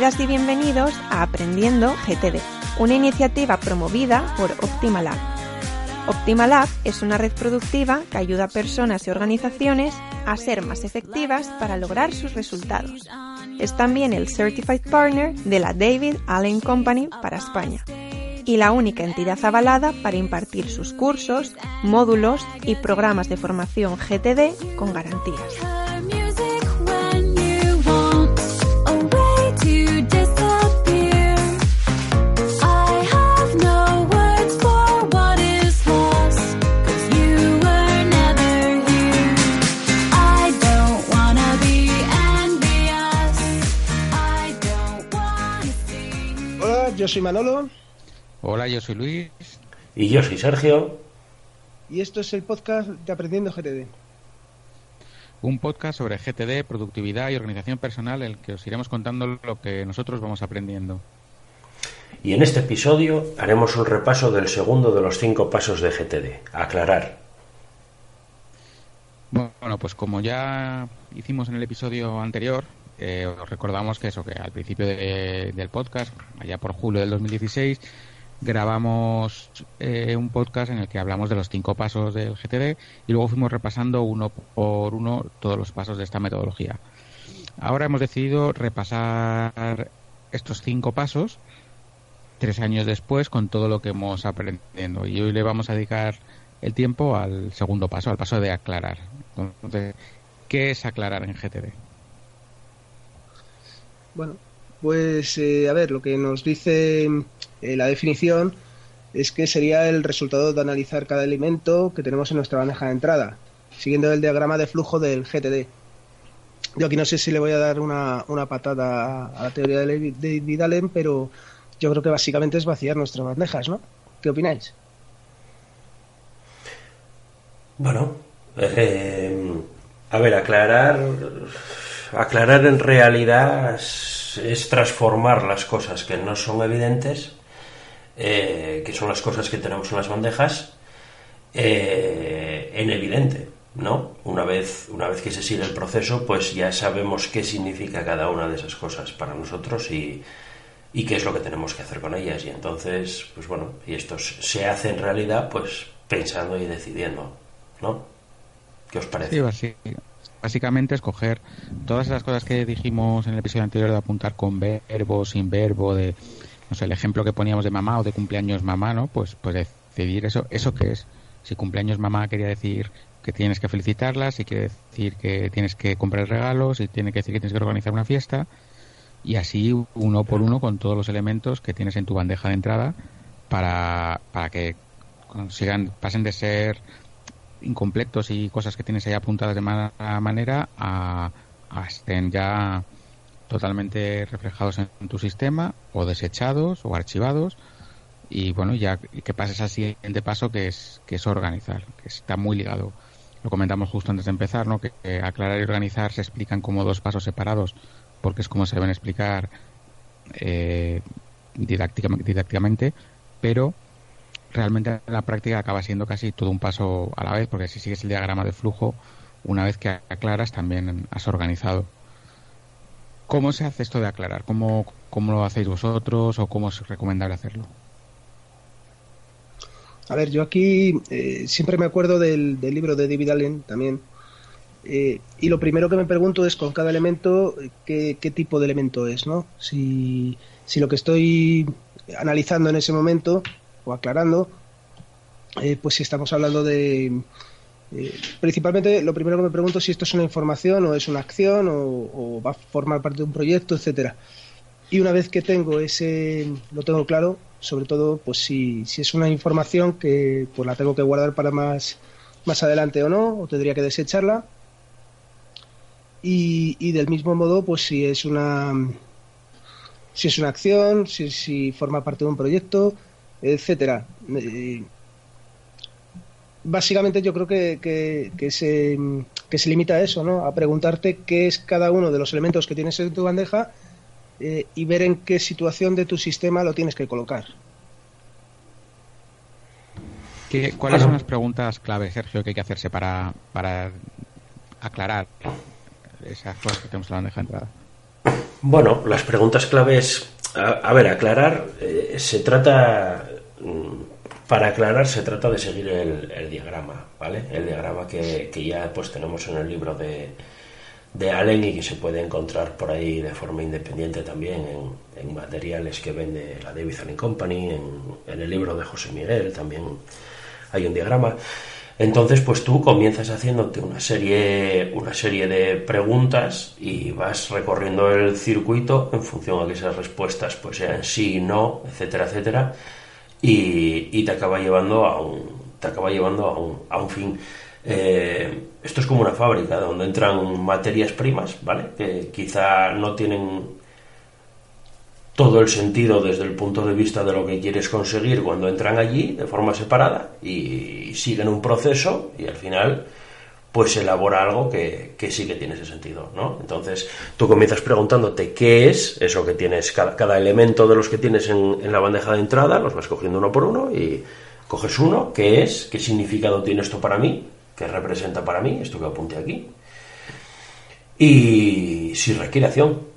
Bienvenidas y bienvenidos a Aprendiendo GTD, una iniciativa promovida por OptimaLab. OptimaLab es una red productiva que ayuda a personas y organizaciones a ser más efectivas para lograr sus resultados. Es también el Certified Partner de la David Allen Company para España y la única entidad avalada para impartir sus cursos, módulos y programas de formación GTD con garantías. Yo soy Manolo Hola, yo soy Luis. Y yo soy Sergio. y esto es el podcast de Aprendiendo GTD. Un podcast sobre GTD, productividad y organización personal en el que os iremos contando lo que nosotros vamos aprendiendo. Y en este episodio haremos un repaso del segundo de los cinco pasos de GTD, aclarar. Bueno, pues como ya hicimos en el episodio anterior, eh, os recordamos que eso, que al principio de- del podcast, allá por julio del 2016, grabamos eh, un podcast en el que hablamos de los cinco pasos del GTD y luego fuimos repasando uno por uno todos los pasos de esta metodología. Ahora hemos decidido repasar estos cinco pasos tres años después con todo lo que hemos aprendiendo y hoy le vamos a dedicar el tiempo al segundo paso, al paso de aclarar. Entonces, ¿qué es aclarar en GTD? Bueno, pues eh, a ver, lo que nos dice eh, la definición es que sería el resultado de analizar cada elemento que tenemos en nuestra bandeja de entrada, siguiendo el diagrama de flujo del GTD. Yo aquí no sé si le voy a dar una, una patada a la teoría de Allen, pero yo creo que básicamente es vaciar nuestras bandejas, ¿no? ¿Qué opináis? Bueno, eh, a ver, aclarar. Aclarar en realidad es, transformar las cosas que no son evidentes, eh, que son las cosas que tenemos en las bandejas, eh, en evidente, ¿no? Una vez, una vez que se sigue el proceso, pues ya sabemos qué significa cada una de esas cosas para nosotros y, qué es lo que tenemos que hacer con ellas. Y entonces, pues bueno, y esto se hace en realidad, pues pensando y decidiendo, ¿no? ¿Qué os parece? Sí, básicamente escoger todas esas cosas que dijimos en el episodio anterior de apuntar con verbo, sin verbo, de no sé, el ejemplo que poníamos de mamá o de cumpleaños mamá, ¿no? Pues pues decidir eso, eso qué es. Si cumpleaños mamá quería decir que tienes que felicitarla, si quiere decir que tienes que comprar regalos, si tiene que decir que tienes que organizar una fiesta y así uno por uno con todos los elementos que tienes en tu bandeja de entrada para, para que consigan pasen de ser incompletos y cosas que tienes ahí apuntadas de mala manera a, estén ya totalmente reflejados en tu sistema o desechados o archivados y bueno ya que pases al siguiente paso que es que es organizar que está muy ligado. Lo comentamos justo antes de empezar no que, que aclarar y organizar se explican como dos pasos separados porque es como se deben explicar eh, didácticamente, didácticamente pero realmente en la práctica acaba siendo casi todo un paso a la vez, porque si sigues el diagrama de flujo, una vez que aclaras también has organizado. ¿Cómo se hace esto de aclarar? ¿Cómo, cómo lo hacéis vosotros o cómo es recomendable hacerlo? A ver, yo aquí eh, siempre me acuerdo del, del libro de David Allen también. eh, y lo primero que me pregunto es con cada elemento qué, qué tipo de elemento es, ¿no? Si, si lo que estoy analizando en ese momento aclarando, eh, pues si estamos hablando de... eh, principalmente lo primero que me pregunto es si esto es una información o es una acción o, o va a formar parte de un proyecto, etcétera. y una vez que tengo ese, lo tengo claro, sobre todo, pues si, si es una información que pues la tengo que guardar para más, más adelante o no, o tendría que desecharla. Y, y del mismo modo, pues si es una si es una acción, si, si forma parte de un proyecto, etcétera. Eh, básicamente yo creo que, que, se, que se limita a eso, ¿no? A preguntarte qué es cada uno de los elementos que tienes en tu bandeja eh, y ver en qué situación de tu sistema lo tienes que colocar. ¿Cuáles son las preguntas clave, Sergio, que hay que hacerse para, para aclarar esas cosas que tenemos en la bandeja de entrada? Bueno, las preguntas claves, a, ver, aclarar, eh, se trata, mm, para aclarar se trata de seguir el, diagrama, ¿vale? El diagrama que, ya pues tenemos en el libro de, de Allen y que se puede encontrar por ahí de forma independiente también en, materiales que vende la Davidson Company, en, en, el libro de José Miguel también hay un diagrama. Entonces, pues tú comienzas haciéndote una serie, una serie de preguntas y vas recorriendo el circuito en función a que esas respuestas pues sean sí, no, etcétera, etcétera, y, te acaba llevando a un, te acaba llevando a un, a un fin. Eh, esto es como una fábrica donde entran materias primas, ¿vale? Que quizá no tienen todo el sentido desde el punto de vista de lo que quieres conseguir cuando entran allí de forma separada y siguen un proceso y al final pues elabora algo que, sí que tiene ese sentido, ¿no? Entonces tú comienzas preguntándote qué es eso que tienes, cada, elemento de los que tienes en, en, la bandeja de entrada, los vas cogiendo uno por uno y coges uno, qué es, qué significado tiene esto para mí, qué representa para mí, esto que apunte aquí, y si requiere acción,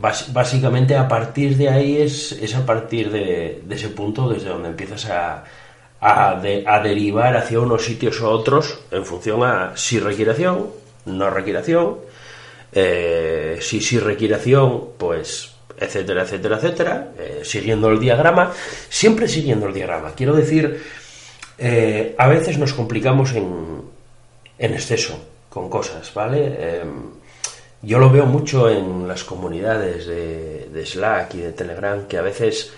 básicamente a partir de ahí es, es a partir de, ese punto desde donde empiezas a, a, derivar hacia unos sitios u otros en función a si requiere acción, no requiere acción, eh, si sí requiere acción, pues etcétera, etcétera, etcétera, eh, siguiendo el diagrama, siempre siguiendo el diagrama. Quiero decir, eh, a veces nos complicamos en, en exceso con cosas, ¿vale? Yo lo veo mucho en las comunidades de, Slack y de Telegram, que a veces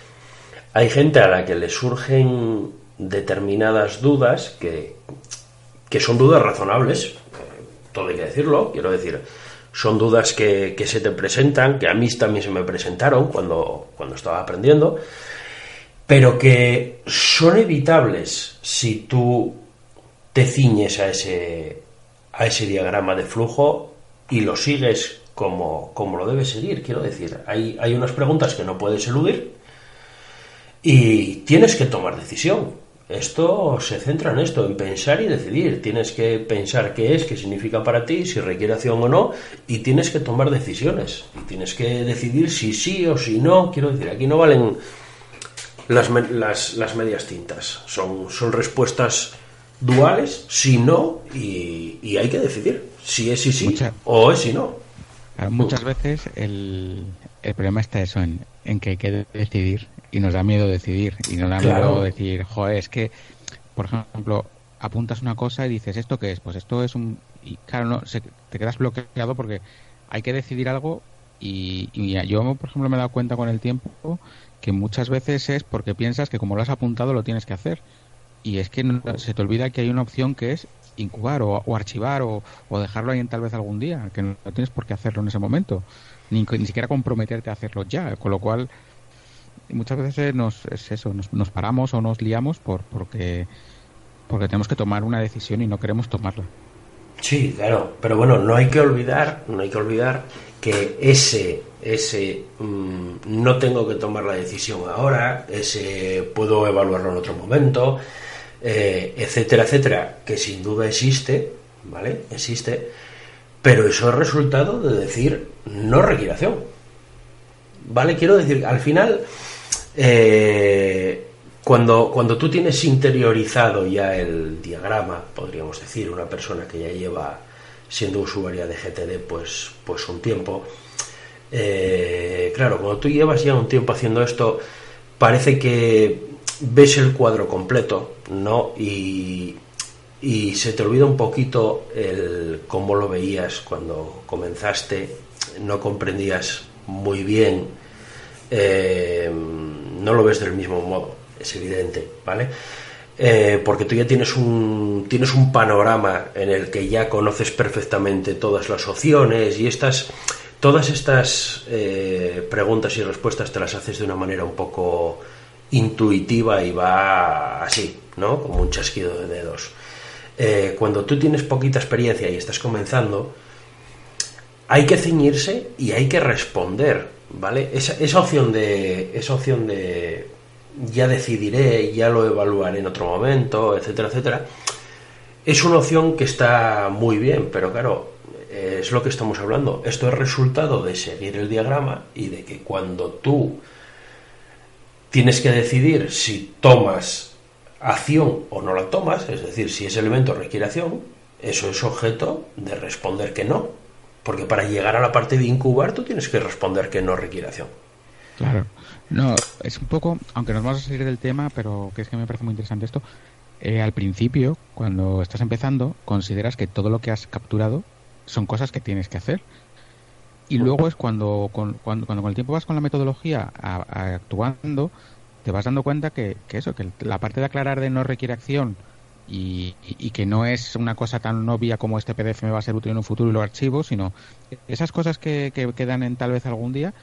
hay gente a la que le surgen determinadas dudas que, que son dudas razonables, eh, todo hay que decirlo, quiero decir, son dudas que, que, se te presentan, que a mí también se me presentaron cuando, cuando estaba aprendiendo, pero que son evitables si tú te ciñes a ese, a ese diagrama de flujo y lo sigues como, como lo debes seguir. Quiero decir, hay, hay unas preguntas que no puedes eludir y tienes que tomar decisión. Esto se centra en esto, en pensar y decidir. Tienes que pensar qué es, qué significa para ti, si requiere acción o no, y tienes que tomar decisiones. Y tienes que decidir si sí o si no. Quiero decir, aquí no valen las, las, las medias tintas. Son, son respuestas duales, si no, y, y hay que decidir si es sí sí o es si no. muchas veces el, el problema está eso, en, en, que hay que decidir y nos da miedo decidir y nos da miedo decir, joder, es que, por ejemplo, apuntas una cosa y dices, ¿esto qué es? Pues esto es un... Y claro, no, te quedas bloqueado porque hay que decidir algo y, y, yo, por ejemplo, me he dado cuenta con el tiempo que muchas veces es porque piensas que como lo has apuntado lo tienes que hacer. Y es que se te olvida que hay una opción que es incubar o, archivar o, dejarlo ahí en tal vez algún día, que no, tienes por qué hacerlo en ese momento, ni, ni siquiera comprometerte a hacerlo ya, con lo cual muchas veces nos, es eso, nos, paramos o nos liamos por, porque, porque tenemos que tomar una decisión y no queremos tomarla. Sí, claro, pero bueno, no hay que olvidar, no hay que olvidar que ese, ese mm, no tengo que tomar la decisión ahora, ese puedo evaluarlo en otro momento, eh, etcétera, etcétera, que sin duda existe, ¿vale? Existe, pero eso es resultado de decir no requiere acción. ¿Vale? Quiero decir, al final, eh, cuando, cuando tú tienes interiorizado ya el diagrama, podríamos decir, una persona que ya lleva siendo usuaria de GTD pues, pues un tiempo, eh, claro, cuando tú llevas ya un tiempo haciendo esto, parece que ves el cuadro completo, ¿no? Y, y se te olvida un poquito el cómo lo veías cuando comenzaste, no comprendías muy bien, eh, no lo ves del mismo modo, es evidente, ¿vale? Eh, porque tú ya tienes un, tienes un panorama en el que ya conoces perfectamente todas las opciones y estas, todas estas eh, preguntas y respuestas te las haces de una manera un poco intuitiva y va así, ¿no? Como un chasquido de dedos. Eh, cuando tú tienes poquita experiencia y estás comenzando, hay que ceñirse y hay que responder, ¿vale? Esa, esa opción de, esa opción de ya decidiré, ya lo evaluaré en otro momento, etcétera, etcétera, es una opción que está muy bien, pero claro, es lo que estamos hablando. Esto es resultado de seguir el diagrama y de que cuando tú tienes que decidir si tomas acción o no la tomas, es decir, si ese elemento requiere acción, eso es objeto de responder que no. Porque para llegar a la parte de incubar tú tienes que responder que no requiere acción. Claro. No, es un poco, aunque nos vamos a salir del tema, pero que es que me parece muy interesante esto. Eh, al principio, cuando estás empezando, consideras que todo lo que has capturado son cosas que tienes que hacer. Y luego es cuando, con, cuando, con el tiempo vas con la metodología actuando, te vas dando cuenta que, que, eso, que la parte de aclarar de no requiere acción y, y, que no es una cosa tan obvia como este PDF me va a ser útil en un futuro y lo archivo, sino esas cosas que, que quedan en tal vez algún día,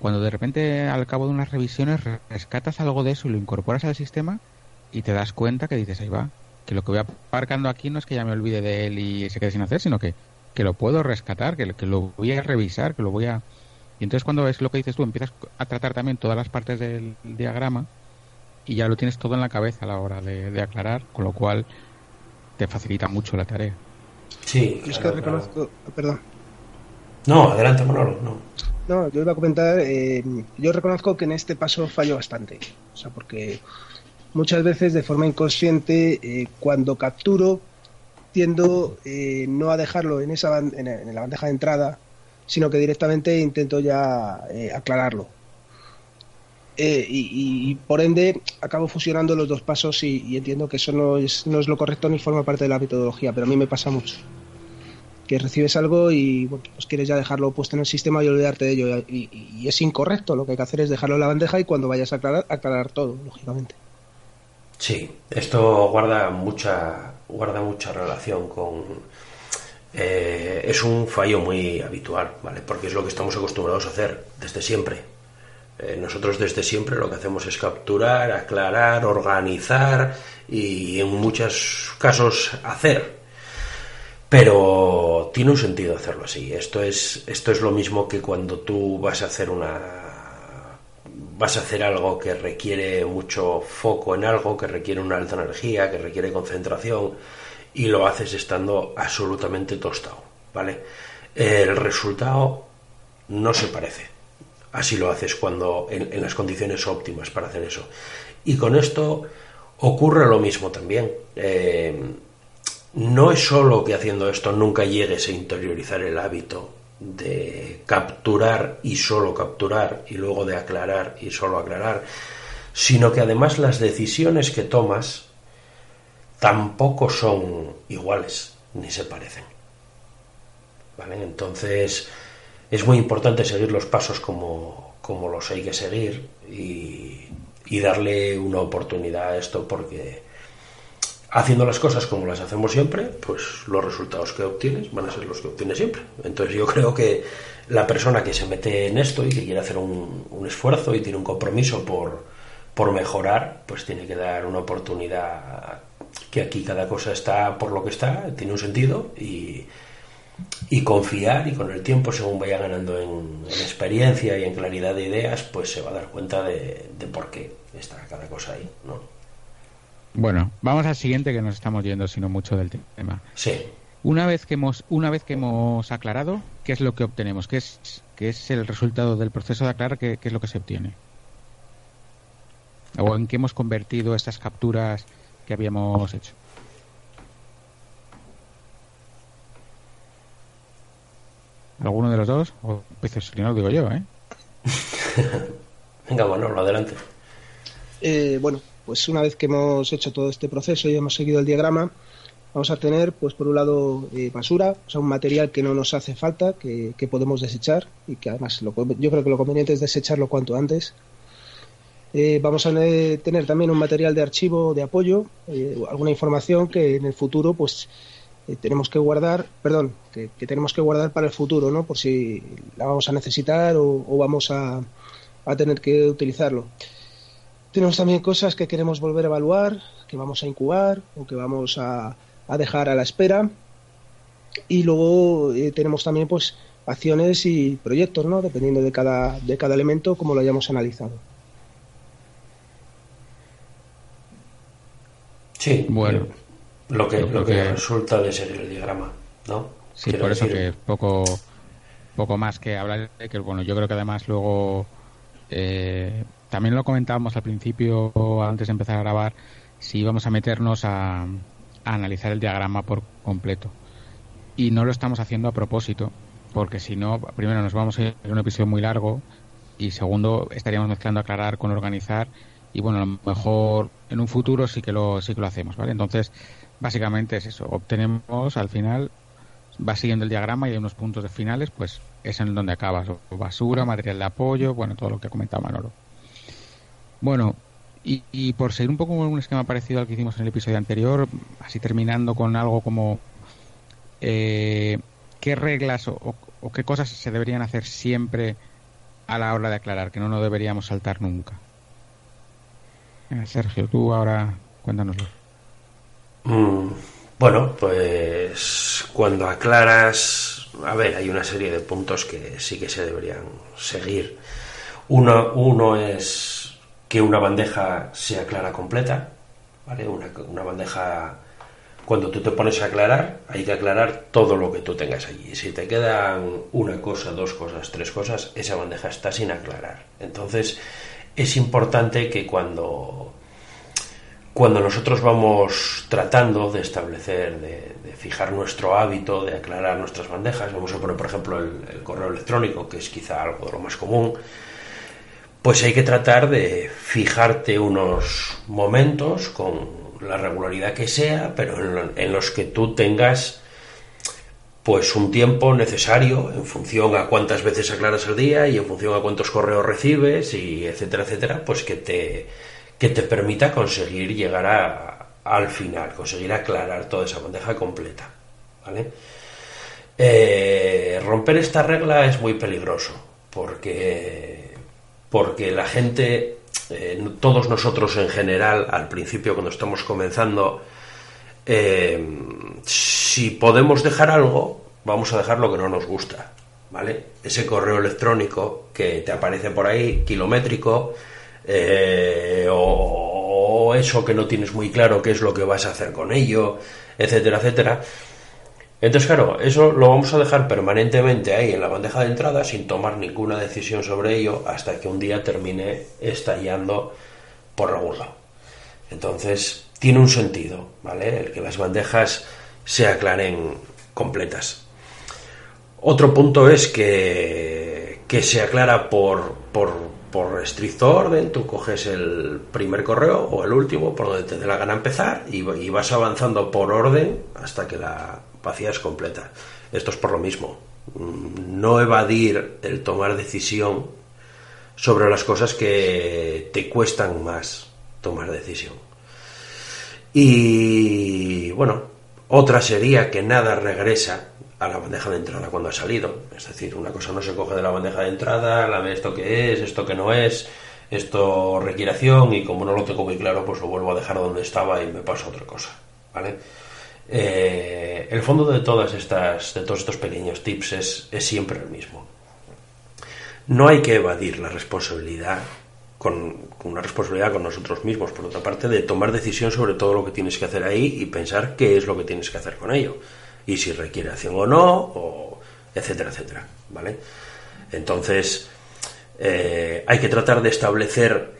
cuando de repente al cabo de unas revisiones rescatas algo de eso y lo incorporas al sistema y te das cuenta que dices, ahí va, que lo que voy aparcando aquí no es que ya me olvide de él y se quede sin hacer, sino que, que lo puedo rescatar, que, que lo voy a revisar, que lo voy a... Y entonces cuando es lo que dices tú, empiezas a tratar también todas las partes del diagrama y ya lo tienes todo en la cabeza a la hora de, de aclarar, con lo cual te facilita mucho la tarea. Sí, es que reconozco, perdón. No, adelante, Manolo, no. No, yo iba a comentar, eh, yo reconozco que en este paso fallo bastante. O sea, porque muchas veces de forma inconsciente, eh, cuando capturo, tiendo eh, no a dejarlo en, esa en, la bandeja de entrada, sino que directamente intento ya eh, aclararlo. Y, y, por ende acabo fusionando los dos pasos y, y, entiendo que eso no es, no es lo correcto ni forma parte de la metodología, pero a mí me pasa mucho que recibes algo y bueno, pues quieres ya dejarlo puesto en el sistema y olvidarte de ello. Y, y, es incorrecto. Lo que hay que hacer es dejarlo en la bandeja y cuando vayas a aclarar, aclarar todo, lógicamente. Sí, esto guarda mucha, guarda mucha relación con. Eh, es un fallo muy habitual, ¿vale? Porque es lo que estamos acostumbrados a hacer desde siempre. Eh, nosotros desde siempre lo que hacemos es capturar, aclarar, organizar y en muchos casos hacer pero tiene un sentido hacerlo así. Esto es, esto es lo mismo que cuando tú vas a hacer una vas a hacer algo que requiere mucho foco en algo, que requiere una alta energía, que requiere concentración, y lo haces estando absolutamente tostado, ¿vale? El resultado no se parece. Así lo haces cuando en, las condiciones óptimas para hacer eso. Y con esto ocurre lo mismo también. Eh, no es solo que haciendo esto nunca llegues a interiorizar el hábito de capturar y solo capturar y luego de aclarar y solo aclarar, sino que además las decisiones que tomas tampoco son iguales ni se parecen. ¿Vale? Entonces es muy importante seguir los pasos como, como los hay que seguir y, y darle una oportunidad a esto porque haciendo las cosas como las hacemos siempre, pues los resultados que obtienes van a ser los que obtienes siempre. Entonces yo creo que la persona que se mete en esto y que quiere hacer un, esfuerzo y tiene un compromiso por, por mejorar, pues tiene que dar una oportunidad que aquí cada cosa está por lo que está, tiene un sentido y, y confiar y con el tiempo, según vaya ganando en, en, experiencia y en claridad de ideas, pues se va a dar cuenta de, de por qué está cada cosa ahí, ¿no? Bueno, vamos al siguiente que nos estamos yendo sino mucho del tema. Sí. Una vez que hemos una vez que hemos aclarado, ¿qué es lo que obtenemos? ¿Qué es qué es el resultado del proceso de aclarar? ¿Qué, qué es lo que se obtiene? ¿O en qué hemos convertido estas capturas que habíamos hecho? ¿Alguno de los dos? O si no lo digo yo, ¿eh? Venga, bueno, adelante. Eh, bueno, pues una vez que hemos hecho todo este proceso y hemos seguido el diagrama, vamos a tener, pues por un lado, eh, basura, o sea, un material que no nos hace falta, que, podemos desechar y que además lo, yo creo que lo conveniente es desecharlo cuanto antes. Eh, vamos a tener también un material de archivo de apoyo, eh, alguna información que en el futuro, pues tenemos que guardar, perdón, que, tenemos que guardar para el futuro, ¿no? Por si la vamos a necesitar o, vamos a, a tener que utilizarlo. Tenemos también cosas que queremos volver a evaluar, que vamos a incubar o que vamos a, a dejar a la espera. Y luego eh, tenemos también pues acciones y proyectos, ¿no? Dependiendo de cada, de cada elemento, como lo hayamos analizado. Sí, bueno. Lo que, lo que, resulta de ser el diagrama, ¿no? Sí, por eso que poco, poco más que hablar de que, bueno, yo creo que además luego, eh, también lo comentábamos al principio, antes de empezar a grabar, si íbamos a meternos a, analizar el diagrama por completo. Y no lo estamos haciendo a propósito, porque si no, primero nos vamos a ir a un episodio muy largo y segundo estaríamos mezclando aclarar con organizar y bueno, a lo mejor en un futuro sí que lo sí que lo hacemos, ¿vale? Entonces, básicamente es eso, obtenemos al final va siguiendo el diagrama y hay unos puntos de finales, pues es en donde acabas, basura, material de apoyo, bueno, todo lo que ha comentado Manolo. Bueno, y, por seguir un poco un esquema parecido al que hicimos en el episodio anterior, así terminando con algo como eh, qué reglas o, qué cosas se deberían hacer siempre a la hora de aclarar, que no nos deberíamos saltar nunca. Sergio, tú ahora cuéntanoslo. Mm, bueno, pues cuando aclaras, a ver, hay una serie de puntos que sí que se deberían seguir. Uno, uno es que una bandeja sea clara completa, ¿vale? Una, bandeja, cuando tú te pones a aclarar, hay que aclarar todo lo que tú tengas allí. Si te quedan una cosa, dos cosas, tres cosas, esa bandeja está sin aclarar. Entonces, es importante que cuando, cuando nosotros vamos tratando de establecer, de, fijar nuestro hábito, de aclarar nuestras bandejas, vamos a poner, por ejemplo, el correo electrónico, que es quizá algo de lo más común, pues hay que tratar de fijarte unos momentos con la regularidad que sea, pero en, los que tú tengas pues un tiempo necesario en función a cuántas veces aclaras al día y en función a cuántos correos recibes y etcétera, etcétera, pues que te, que te permita conseguir llegar a, al final, conseguir aclarar toda esa bandeja completa. ¿vale? Eh, romper esta regla es muy peligroso porque porque la gente, eh, todos nosotros en general, al principio cuando estamos comenzando, eh, si podemos dejar algo, vamos a dejar lo que no nos gusta, ¿vale? Ese correo electrónico que te aparece por ahí, kilométrico, eh, o eso que no tienes muy claro qué es lo que vas a hacer con ello, etcétera, etcétera entonces, claro, eso lo vamos a dejar permanentemente ahí en la bandeja de entrada sin tomar ninguna decisión sobre ello hasta que un día termine estallando por algún lado. Entonces, tiene un sentido, ¿vale? El que las bandejas se aclaren completas. Otro punto es que, que se aclara por, por, por estricto orden, tú coges el primer correo o el último, por donde te dé la gana empezar, y, y vas avanzando por orden hasta que la es completa. Esto es por lo mismo. Mm, no evadir el tomar decisión sobre las cosas que te cuestan más tomar decisión. Y bueno, otra sería que nada regresa a la bandeja de entrada cuando ha salido. Es decir, una cosa no se coge de la bandeja de entrada, la de esto que es, esto que no es, esto requiere y como no lo tengo muy claro, pues lo vuelvo a dejar donde estaba y me paso otra cosa. ¿Vale? Eh, el fondo de todas estas, de todos estos pequeños tips es, siempre el mismo. No hay que evadir la responsabilidad con, una responsabilidad con nosotros mismos, por otra parte, de tomar decisión sobre todo lo que tienes que hacer ahí y pensar qué es lo que tienes que hacer con ello. Y si requiere acción o no, o etcétera, etcétera. ¿Vale? Entonces, eh, hay que tratar de establecer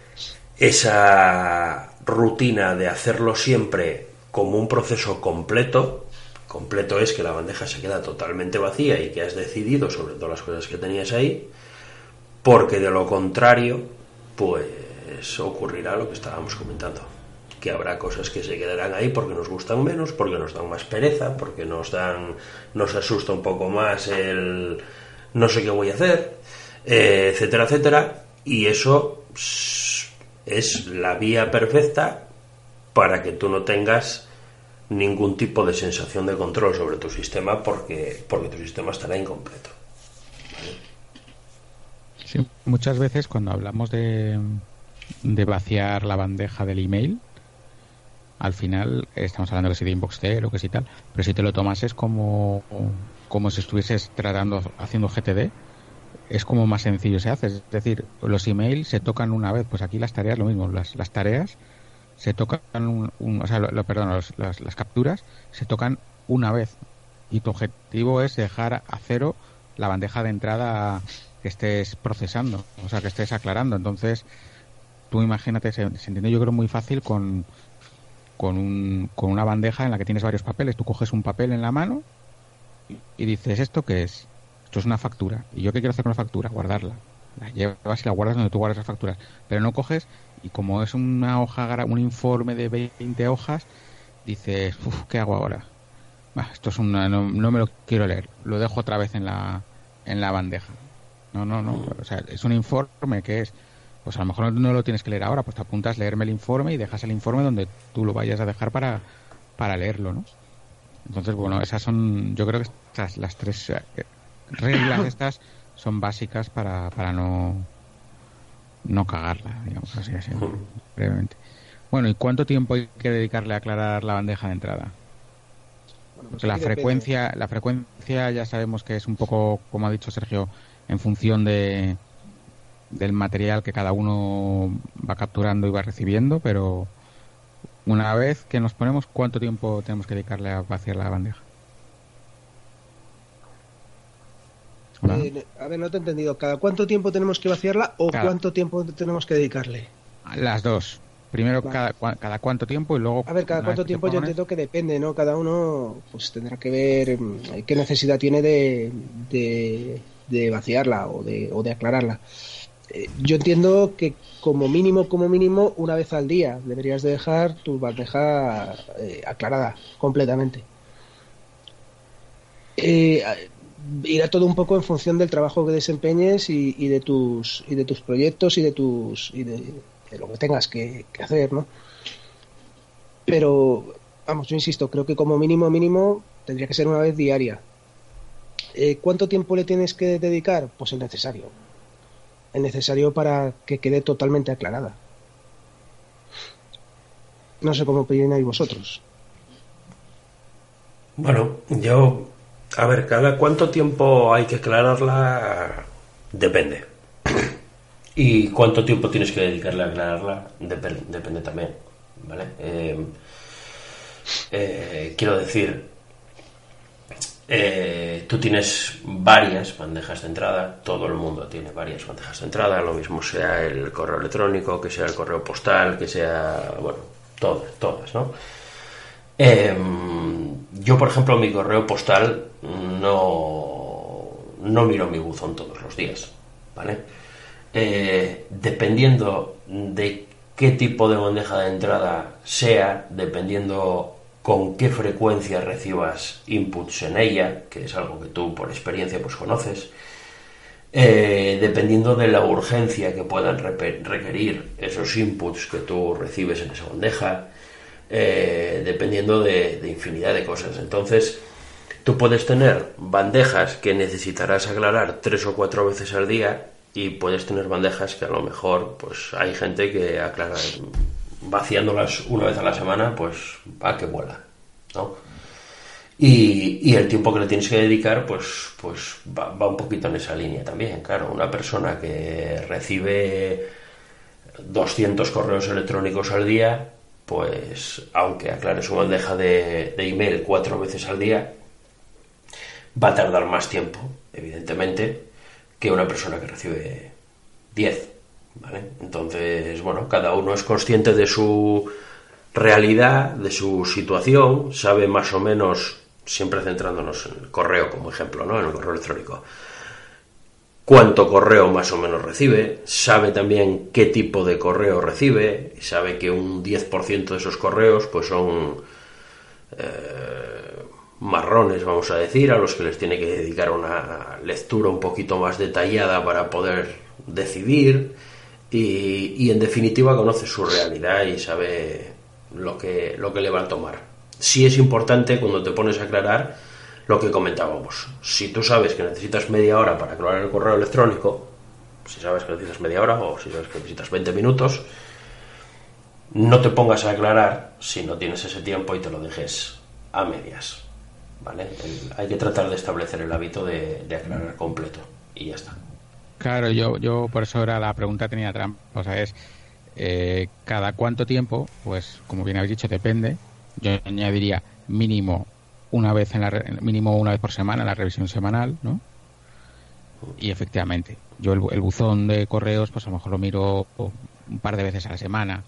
esa rutina de hacerlo siempre como un proceso completo. Completo es que la bandeja se queda totalmente vacía y que has decidido sobre todas las cosas que tenías ahí, porque de lo contrario, pues ocurrirá lo que estábamos comentando. que habrá cosas que se quedarán ahí porque nos gustan menos, porque nos dan más pereza, porque nos dan, nos asusta un poco más el no sé qué voy a hacer, eh, etcétera, etcétera, y eso es la vía perfecta para que tú no tengas ningún tipo de sensación de control sobre tu sistema porque, porque tu sistema estará incompleto. Sí, muchas veces cuando hablamos de, de vaciar la bandeja del email, al final estamos hablando que si de inbox o que si tal, pero si te lo tomas es como, como si estuvieses tratando, haciendo GTD, es como más sencillo se hace. Es decir, los emails se tocan una vez, pues aquí las tareas lo mismo, las, las tareas se tocan, un, o sea, lo, perdón, las, las capturas se tocan una vez y tu objetivo es dejar a cero la bandeja de entrada que estés procesando, o sea, que estés aclarando. Entonces, tú imagínate, se, se entiende yo creo muy fácil con, con, un, con una bandeja en la que tienes varios papeles. Tú coges un papel en la mano y dices, ¿esto qué es? Esto es una factura. ¿Y yo qué quiero hacer con la factura? Guardarla. La llevas y la guardas donde tú guardas las facturas. Pero no coges y como es una hoja, un informe de 20 hojas, dices, ¿qué hago ahora? esto es una, no, no, me lo quiero leer. Lo dejo otra vez en la, en la bandeja. No, no, no. O sea, es un informe que es pues a lo mejor no lo tienes que leer ahora, pues te apuntas a leerme el informe y dejas el informe donde tú lo vayas a dejar para, para leerlo, ¿no? Entonces, bueno, esas son, yo creo que estas, las tres eh, reglas estas son básicas para, para no, no cagarla, digamos así, así, brevemente. Bueno, ¿y cuánto tiempo hay que dedicarle a aclarar la bandeja de entrada? Pues la frecuencia, la frecuencia ya sabemos que es un poco, como ha dicho Sergio, en función de, del material que cada uno va capturando y va recibiendo, pero una vez que nos ponemos, ¿cuánto tiempo tenemos que dedicarle a vaciar la bandeja? Eh, a ver, no te he entendido. ¿Cada cuánto tiempo tenemos que vaciarla o cuánto tiempo tenemos que dedicarle? Las dos. Primero cada, cada cuánto tiempo y luego... A ver, cada cuánto tiempo yo entiendo que depende, ¿no? Cada uno pues tendrá que ver mm, qué necesidad tiene de, de, de vaciarla o de, o de aclararla. Eh, yo entiendo que como mínimo, como mínimo, una vez al día deberías de dejar tu bandeja eh, aclarada completamente. Eh, irá todo un poco en función del trabajo que desempeñes y, de tus y de tus proyectos y de tus y de, lo que tengas que, hacer, ¿no? Pero vamos, yo insisto, creo que como mínimo mínimo tendría que ser una vez diaria. ¿Cuánto tiempo le tienes que dedicar? Pues el necesario necesario para que quede totalmente aclarada. No sé cómo opináis vosotros. Bueno, yo, a ver, cada cuánto tiempo hay que aclararla depende. Y cuánto tiempo tienes que dedicarle a aclararla depende, también, ¿vale? Eh, eh, quiero decir, eh, tú tienes varias bandejas de entrada, todo el mundo tiene varias bandejas de entrada, lo mismo sea el correo electrónico, que sea el correo postal, que sea, bueno, todas, todas, ¿no? Em, yo, por ejemplo, mi correo postal no, no miro mi buzón todos los días, ¿vale? Eh, dependiendo de qué tipo de bandeja de entrada sea, dependiendo con qué frecuencia recibas inputs en ella, que es algo que tú por experiencia pues conoces, eh, dependiendo de la urgencia que puedan requerir esos inputs que tú recibes en esa bandeja, eh, dependiendo de, infinidad de cosas. Entonces, tú puedes tener bandejas que necesitarás aclarar tres o cuatro veces al día y puedes tener bandejas que a lo mejor pues hay gente que aclara vaciándolas una vez a la semana, pues va que vuela, ¿no? Y, el tiempo que le tienes que dedicar, pues, pues va, un poquito en esa línea también. Claro, una persona que recibe 200 correos electrónicos al día, pues aunque aclare su bandeja de, de email cuatro veces al día, va a tardar más tiempo, evidentemente, que una persona que recibe 10 entonces, bueno, cada uno es consciente de su realidad, de su situación, sabe más o menos, siempre centrándonos en el correo como ejemplo, ¿no? En el correo electrónico. Cuánto correo más o menos recibe, sabe también qué tipo de correo recibe, sabe que un 10% de esos correos pues son eh, marrones, vamos a decir, a los que les tiene que dedicar una lectura un poquito más detallada para poder decidir y, en definitiva conoce su realidad y sabe lo que, lo que le va a tomar. Sí es importante cuando te pones a aclarar lo que comentábamos. Si tú sabes que necesitas media hora para aclarar el correo electrónico, si sabes que necesitas media hora o si sabes que necesitas 20 minutos, no te pongas a aclarar si no tienes ese tiempo y te lo dejes a medias. ¿Vale? hay que tratar de establecer el hábito de, aclarar completo y ya está. Claro, yo, yo por eso era la pregunta tenía trampa. O sea, es eh, cada cuánto tiempo, pues como bien habéis dicho, depende. Yo añadiría mínimo una vez en la mínimo una vez por semana en la revisión semanal, ¿no? Y efectivamente, yo el, buzón de correos, pues a lo mejor lo miro un par de veces a la semana.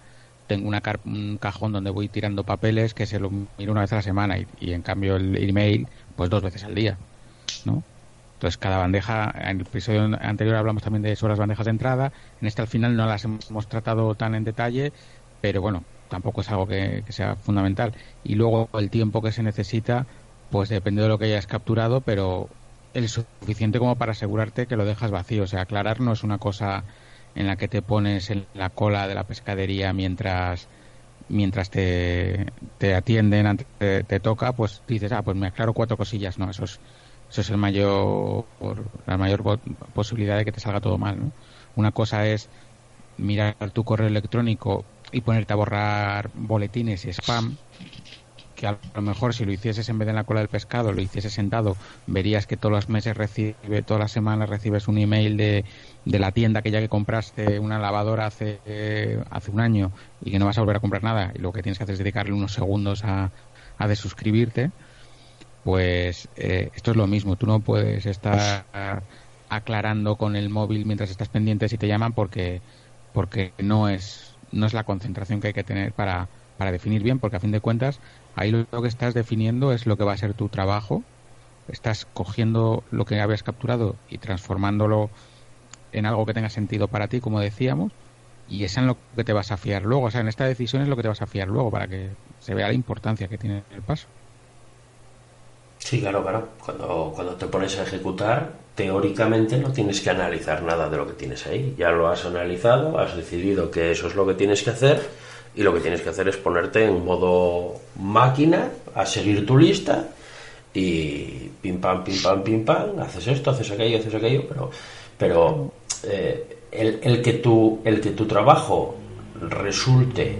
Tengo una un cajón donde voy tirando papeles que se lo miro una vez a la semana y, en cambio el email, pues dos veces al día, ¿no? Entonces, cada bandeja, en el episodio anterior hablamos también de sobre las bandejas de entrada, en este al final no las hemos tratado tan en detalle, pero bueno, tampoco es algo que, sea fundamental. Y luego el tiempo que se necesita, pues depende de lo que hayas capturado, pero es suficiente como para asegurarte que lo dejas vacío. O sea, aclarar no es una cosa en la que te pones en la cola de la pescadería mientras mientras te, te atienden, te, te, toca, pues dices, ah, pues me aclaro cuatro cosillas. No, eso es, eso es el mayor, la mayor posibilidad de que te salga todo mal. ¿no? Una cosa es mirar tu correo electrónico y ponerte a borrar boletines y spam, que a lo mejor si lo hicieses en vez de en la cola del pescado, lo hicieses sentado, verías que todos los meses recibe, todas las semanas recibes un email de, de la tienda que ya que compraste una lavadora hace, hace un año y que no vas a volver a comprar nada y lo que tienes que hacer es dedicarle unos segundos a, a desuscribirte, pues eh, esto es lo mismo. Tú no puedes estar aclarando con el móvil mientras estás pendiente si te llaman porque, porque no es no es la concentración que hay que tener para, para definir bien, porque a fin de cuentas ahí lo, que estás definiendo es lo que va a ser tu trabajo. Estás cogiendo lo que habías capturado y transformándolo en algo que tenga sentido para ti, como decíamos, y es en lo que te vas a fiar luego. O sea, en esta decisión es lo que te vas a fiar luego para que se vea la importancia que tiene el paso. Sí, claro, claro. Cuando, cuando te pones a ejecutar, teóricamente no tienes que analizar nada de lo que tienes ahí. Ya lo has analizado, has decidido que eso es lo que tienes que hacer y lo que tienes que hacer es ponerte en modo máquina a seguir tu lista y pim pam, pim pam, pim pam, haces esto, haces aquello, haces aquello, pero, pero eh, el, que tu, trabajo resulte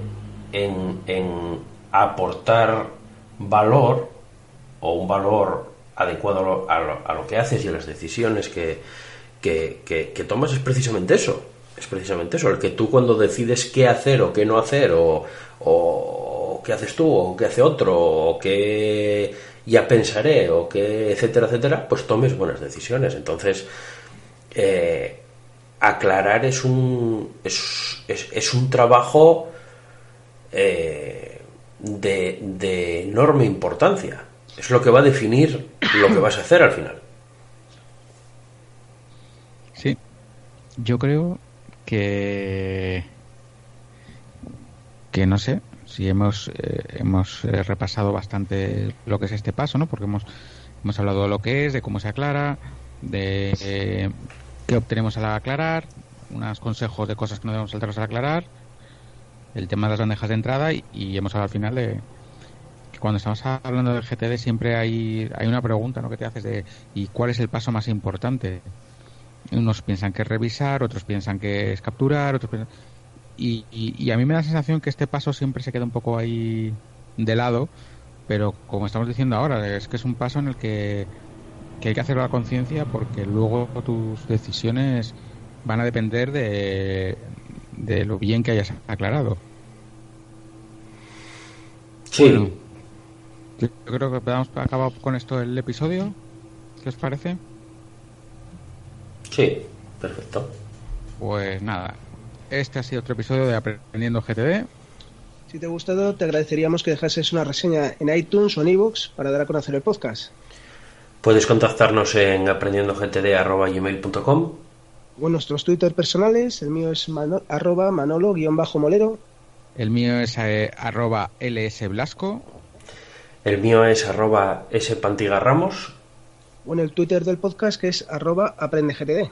en aportar valor o un valor adecuado a lo, que haces y a las decisiones que, tomas es precisamente eso. Es precisamente eso, el que tú cuando decides qué hacer o qué no hacer, o, qué haces tú, o qué hace otro, o qué ya pensaré, o qué etcétera, etcétera, pues tomes buenas decisiones. Entonces, eh, aclarar es un, es, es, un trabajo eh, de enorme importancia es lo que va a definir lo que vas a hacer al final. Sí, yo creo que que no sé si hemos eh, hemos eh, repasado bastante lo que es este paso, ¿no? Porque hemos hemos hablado de lo que es, de cómo se aclara, de eh, qué obtenemos al aclarar, unos consejos de cosas que no debemos saltarnos al aclarar, el tema de las bandejas de entrada y, y hemos hablado al final de, cuando estamos hablando del GTD siempre hay, hay una pregunta ¿no? que te haces de ¿y cuál es el paso más importante? Unos piensan que es revisar, otros piensan que es capturar, otros y, y, a mí me da la sensación que este paso siempre se queda un poco ahí de lado, pero como estamos diciendo ahora, es que es un paso en el que, que hay que hacerlo a conciencia porque luego tus decisiones van a depender de, de lo bien que hayas aclarado. Sí. Yo creo que podemos acabar con esto el episodio. ¿Qué os parece? Sí, perfecto. Pues nada, este ha sido otro episodio de Aprendiendo GTD. Si te ha gustado, te agradeceríamos que dejases una reseña en iTunes o en iVoox para dar a conocer el podcast. Puedes contactarnos en aprendiendogtd.gmail.com Bueno, nuestros Twitter personales, el mío es arroba manolo-molero. El mío es eh, arroba lsblasco. El mío es arroba spantigarramos. O en el Twitter del podcast que es arroba aprendegtd.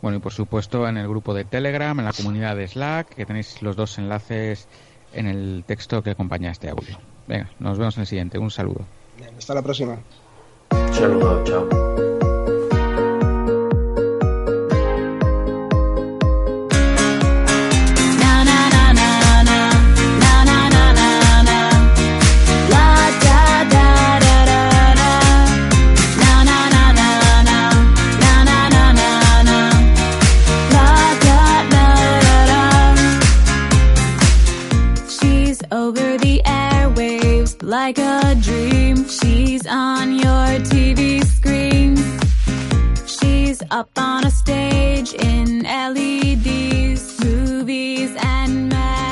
Bueno, y por supuesto en el grupo de Telegram, en la comunidad de Slack, que tenéis los dos enlaces en el texto que acompaña este audio. Venga, nos vemos en el siguiente. Un saludo. hasta la próxima. Saludo, chao. Like a dream. She's on your TV screen. She's up on a stage in LEDs, movies, and magazines.